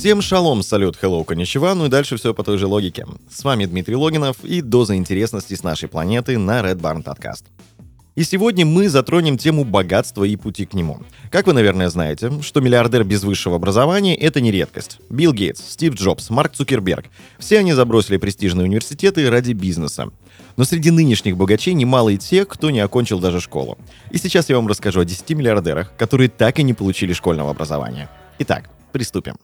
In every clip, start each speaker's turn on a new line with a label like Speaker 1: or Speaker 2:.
Speaker 1: Всем шалом, салют, hello, коничева, ну и дальше все по той же логике. С вами Дмитрий Логинов и доза интересности с нашей планеты на Red Barn Podcast. И сегодня мы затронем тему богатства и пути к нему. Как вы, наверное, знаете, что миллиардер без высшего образования — это не редкость. Билл Гейтс, Стив Джобс, Марк Цукерберг — все они забросили престижные университеты ради бизнеса. Но среди нынешних богачей немало и тех, кто не окончил даже школу. И сейчас я вам расскажу о 10 миллиардерах, которые так и не получили школьного образования. Итак, приступим.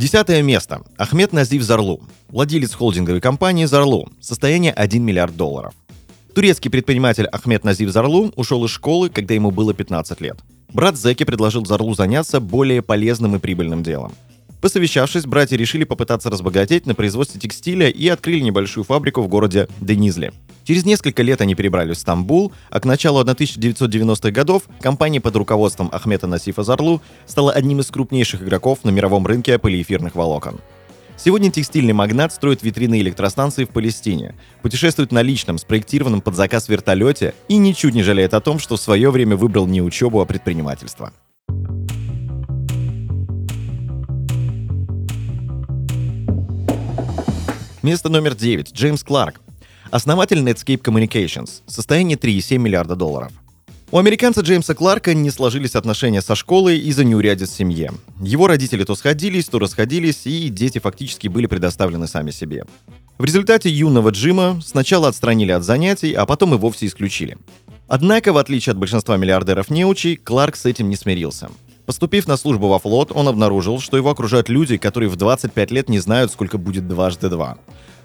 Speaker 1: Десятое место. Ахмед Назив Зарлу. Владелец холдинговой компании Зарлу. Состояние 1 миллиард долларов. Турецкий предприниматель Ахмед Назив Зарлу ушел из школы, когда ему было 15 лет. Брат Зеки предложил Зарлу заняться более полезным и прибыльным делом. Посовещавшись, братья решили попытаться разбогатеть на производстве текстиля и открыли небольшую фабрику в городе Денизле. Через несколько лет они перебрались в Стамбул, а к началу 1990-х годов компания под руководством Ахмета Насифа Зарлу стала одним из крупнейших игроков на мировом рынке полиэфирных волокон. Сегодня текстильный магнат строит витрины электростанции в Палестине, путешествует на личном, спроектированном под заказ вертолете и ничуть не жалеет о том, что в свое время выбрал не учебу, а предпринимательство. Место номер 9. Джеймс Кларк. Основатель Netscape Communications. Состояние 3,7 миллиарда долларов. У американца Джеймса Кларка не сложились отношения со школой из-за неурядиц в семье. Его родители то сходились, то расходились, и дети фактически были предоставлены сами себе. В результате юного Джима сначала отстранили от занятий, а потом и вовсе исключили. Однако, в отличие от большинства миллиардеров неучей, Кларк с этим не смирился. Поступив на службу во флот, он обнаружил, что его окружают люди, которые в 25 лет не знают, сколько будет дважды два.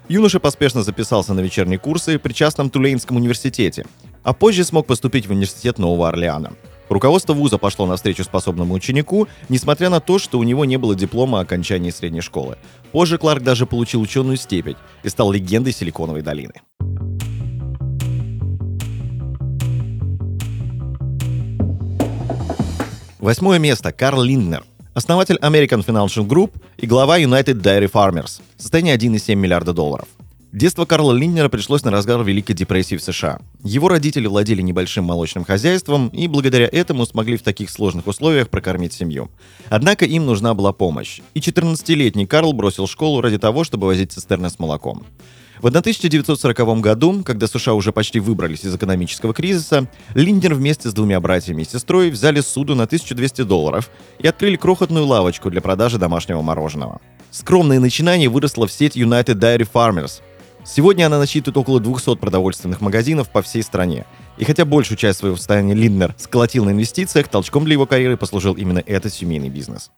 Speaker 1: Юноша поспешно записался на вечерние курсы при частном Тулейнском университете, а позже смог поступить в университет Нового Орлеана. Руководство вуза пошло навстречу способному ученику, несмотря на то, что у него не было диплома о окончании средней школы. Позже Кларк даже получил ученую степень и стал легендой Силиконовой долины. Восьмое место. Карл Линднер. Основатель American Financial Group и глава United Dairy Farmers. Состояние 1,7 миллиарда долларов. Детство Карла Линднера пришлось на разгар Великой депрессии в США. Его родители владели небольшим молочным хозяйством и благодаря этому смогли в таких сложных условиях прокормить семью. Однако им нужна была помощь, и 14-летний Карл бросил школу ради того, чтобы возить цистерны с молоком. В 1940 году, когда США уже почти выбрались из экономического кризиса, Линднер вместе с двумя братьями и сестрой взяли суду на 1200 долларов и открыли крохотную лавочку для продажи домашнего мороженого. Скромное начинание выросло в сеть United Dairy Farmers. Сегодня она насчитывает около 200 продовольственных магазинов по всей стране. И хотя большую часть своего состояния Линднер сколотил на инвестициях, толчком для его карьеры послужил именно этот семейный бизнес.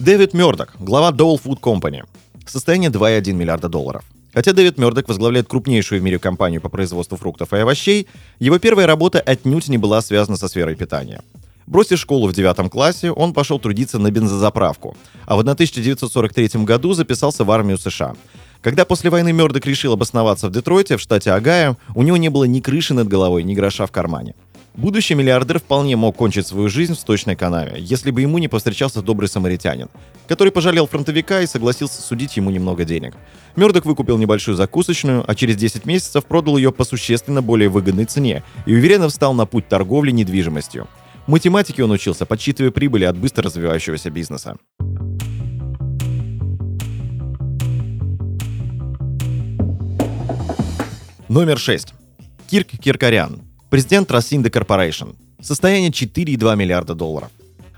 Speaker 1: Дэвид Мёрдок, глава Dole Food Company. Состояние 2,1 миллиарда долларов. Хотя Дэвид Мёрдок возглавляет крупнейшую в мире компанию по производству фруктов и овощей, его первая работа отнюдь не была связана со сферой питания. Бросив школу в девятом классе, он пошел трудиться на бензозаправку, а в 1943 году записался в армию США. Когда после войны Мёрдок решил обосноваться в Детройте, в штате Огайо, у него не было ни крыши над головой, ни гроша в кармане. Будущий миллиардер вполне мог кончить свою жизнь в сточной канаве, если бы ему не повстречался добрый самаритянин, который пожалел фронтовика и согласился судить ему немного денег. Мёрдок выкупил небольшую закусочную, а через 10 месяцев продал ее по существенно более выгодной цене и уверенно встал на путь торговли недвижимостью. Математике он учился, подсчитывая прибыли от быстро развивающегося бизнеса. Номер 6. Кирк Киркарян, Президент Росинда Corporation. Состояние 4,2 миллиарда долларов.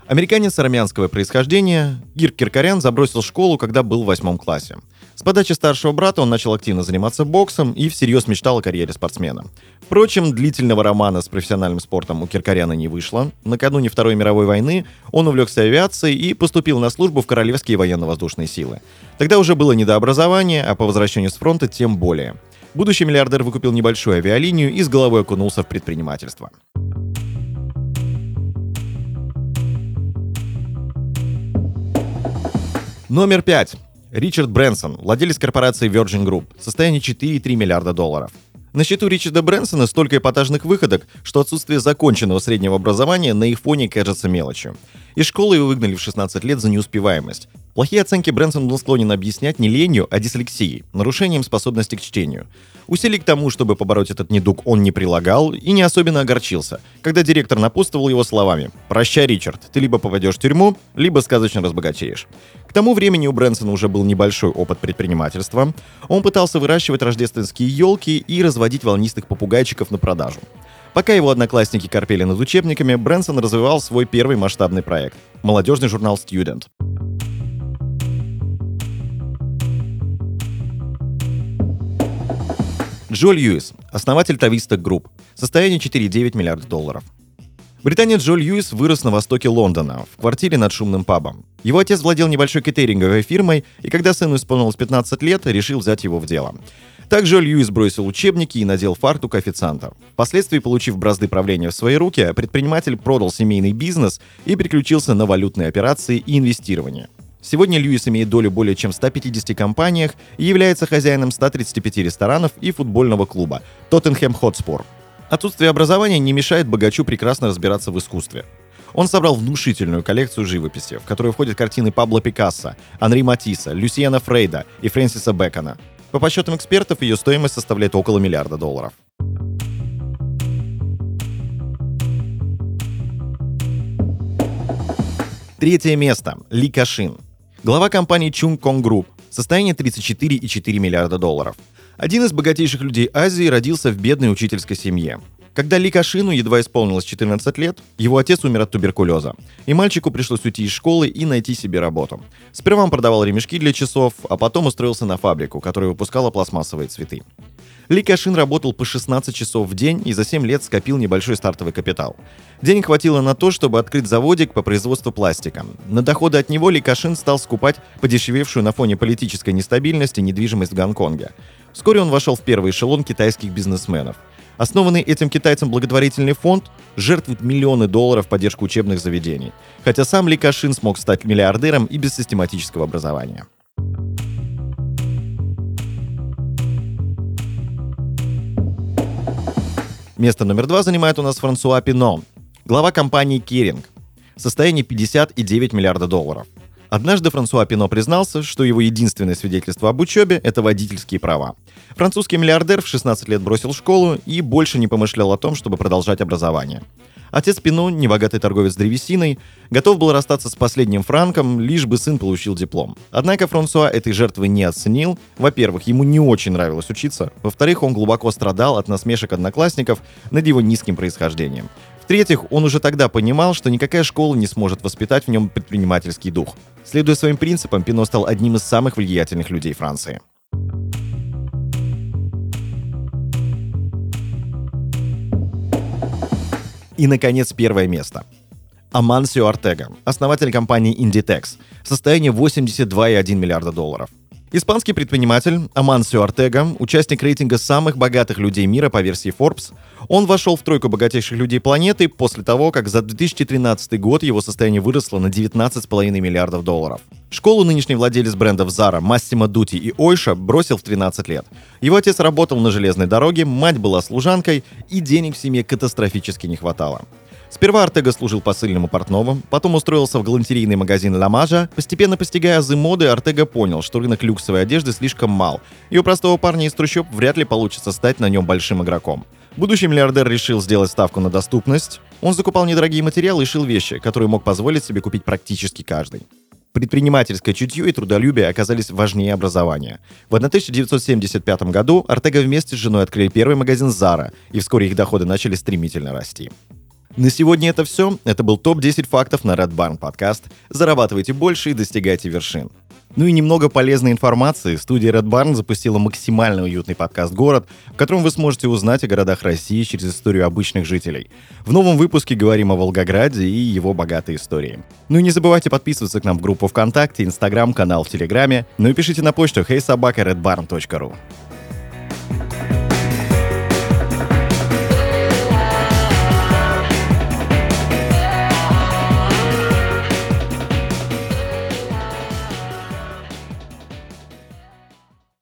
Speaker 1: Американец армянского происхождения Гир Киркарян забросил школу, когда был в восьмом классе. С подачи старшего брата он начал активно заниматься боксом и всерьез мечтал о карьере спортсмена. Впрочем, длительного романа с профессиональным спортом у Киркаряна не вышло. Накануне Второй мировой войны он увлекся авиацией и поступил на службу в Королевские военно-воздушные силы. Тогда уже было не до образования, а по возвращению с фронта тем более – будущий миллиардер выкупил небольшую авиалинию и с головой окунулся в предпринимательство. Номер пять. Ричард Брэнсон, владелец корпорации Virgin Group. Состояние 4,3 миллиарда долларов. На счету Ричарда Брэнсона столько эпатажных выходок, что отсутствие законченного среднего образования на их фоне кажется мелочью. Из школы его выгнали в 16 лет за неуспеваемость. Плохие оценки Брэнсон был склонен объяснять не ленью, а дислексией, нарушением способности к чтению. Усилий к тому, чтобы побороть этот недуг, он не прилагал и не особенно огорчился, когда директор напутствовал его словами «Прощай, Ричард, ты либо попадешь в тюрьму, либо сказочно разбогатеешь». К тому времени у Брэнсона уже был небольшой опыт предпринимательства. Он пытался выращивать рождественские елки и разводить волнистых попугайчиков на продажу. Пока его одноклассники корпели над учебниками, Брэнсон развивал свой первый масштабный проект – молодежный журнал «Student». Джо Льюис, основатель Tavistock Group. Состояние 4,9 миллиарда долларов. Британец Джо Льюис вырос на востоке Лондона, в квартире над шумным пабом. Его отец владел небольшой кейтеринговой фирмой, и когда сыну исполнилось 15 лет, решил взять его в дело. Также Льюис бросил учебники и надел фартук официанта. Впоследствии, получив бразды правления в свои руки, предприниматель продал семейный бизнес и переключился на валютные операции и инвестирование. Сегодня Льюис имеет долю более чем в 150 компаниях и является хозяином 135 ресторанов и футбольного клуба Тоттенхэм Хотспор. Отсутствие образования не мешает богачу прекрасно разбираться в искусстве. Он собрал внушительную коллекцию живописи, в которую входят картины Пабло Пикассо, Анри Матисса, Люсиана Фрейда и Фрэнсиса Бэкона. По подсчетам экспертов, ее стоимость составляет около миллиарда долларов. Третье место. Ли Кашин. Глава компании Chung Kong Group. Состояние 34,4 миллиарда долларов. Один из богатейших людей Азии родился в бедной учительской семье. Когда Ли Кашину едва исполнилось 14 лет, его отец умер от туберкулеза, и мальчику пришлось уйти из школы и найти себе работу. Сперва он продавал ремешки для часов, а потом устроился на фабрику, которая выпускала пластмассовые цветы. Ли Кашин работал по 16 часов в день и за 7 лет скопил небольшой стартовый капитал. Денег хватило на то, чтобы открыть заводик по производству пластика. На доходы от него Ли Кашин стал скупать подешевевшую на фоне политической нестабильности недвижимость в Гонконге. Вскоре он вошел в первый эшелон китайских бизнесменов. Основанный этим китайцем благотворительный фонд жертвует миллионы долларов в поддержку учебных заведений. Хотя сам Ли Кашин смог стать миллиардером и без систематического образования. Место номер два занимает у нас Франсуа Пино, глава компании Киринг. Состояние 50,9 миллиарда долларов. Однажды Франсуа Пино признался, что его единственное свидетельство об учебе — это водительские права. Французский миллиардер в 16 лет бросил школу и больше не помышлял о том, чтобы продолжать образование. Отец Пино, небогатый торговец древесиной, готов был расстаться с последним франком, лишь бы сын получил диплом. Однако Франсуа этой жертвы не оценил. Во-первых, ему не очень нравилось учиться. Во-вторых, он глубоко страдал от насмешек одноклассников над его низким происхождением. В-третьих, он уже тогда понимал, что никакая школа не сможет воспитать в нем предпринимательский дух. Следуя своим принципам, Пино стал одним из самых влиятельных людей Франции. И, наконец, первое место. Амансио Артега, основатель компании Inditex. Состояние 82,1 миллиарда долларов. Испанский предприниматель Амансио Артега, участник рейтинга самых богатых людей мира по версии Forbes, он вошел в тройку богатейших людей планеты после того, как за 2013 год его состояние выросло на 19,5 миллиардов долларов. Школу нынешний владелец брендов Zara, Массимо Дути и Ойша бросил в 13 лет. Его отец работал на железной дороге, мать была служанкой, и денег в семье катастрофически не хватало. Сперва Артега служил посыльным у портного, потом устроился в галантерейный магазин «Ла Мажа». Постепенно постигая азы моды, Артега понял, что рынок люксовой одежды слишком мал, и у простого парня из трущоб вряд ли получится стать на нем большим игроком. Будущий миллиардер решил сделать ставку на доступность. Он закупал недорогие материалы и шил вещи, которые мог позволить себе купить практически каждый. Предпринимательское чутье и трудолюбие оказались важнее образования. В 1975 году Артега вместе с женой открыли первый магазин Zara, и вскоре их доходы начали стремительно расти. На сегодня это все. Это был топ-10 фактов на Red Barn подкаст. Зарабатывайте больше и достигайте вершин. Ну и немного полезной информации. Студия Red Barn запустила максимально уютный подкаст «Город», в котором вы сможете узнать о городах России через историю обычных жителей. В новом выпуске говорим о Волгограде и его богатой истории. Ну и не забывайте подписываться к нам в группу ВКонтакте, Инстаграм, канал в Телеграме. Ну и пишите на почту heysobaka.redbarn.ru.